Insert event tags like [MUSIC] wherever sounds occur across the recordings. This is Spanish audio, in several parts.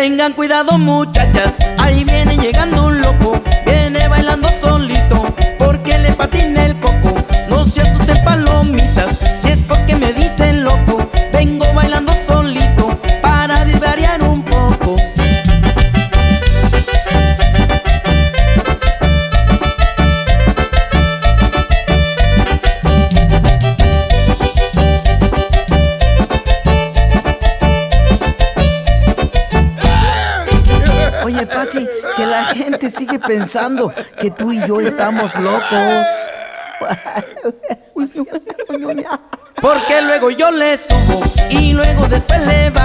Tengan cuidado muchachas, ahí viene llegando Pasi, que la gente sigue pensando que tú y yo estamos locos. Porque luego yo le subo y luego después le bajo,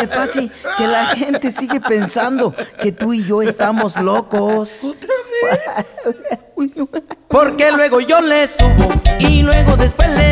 Oye, Pasi, que la gente sigue pensando que tú y yo estamos locos. [LAUGHS] Porque luego yo le subo y luego después le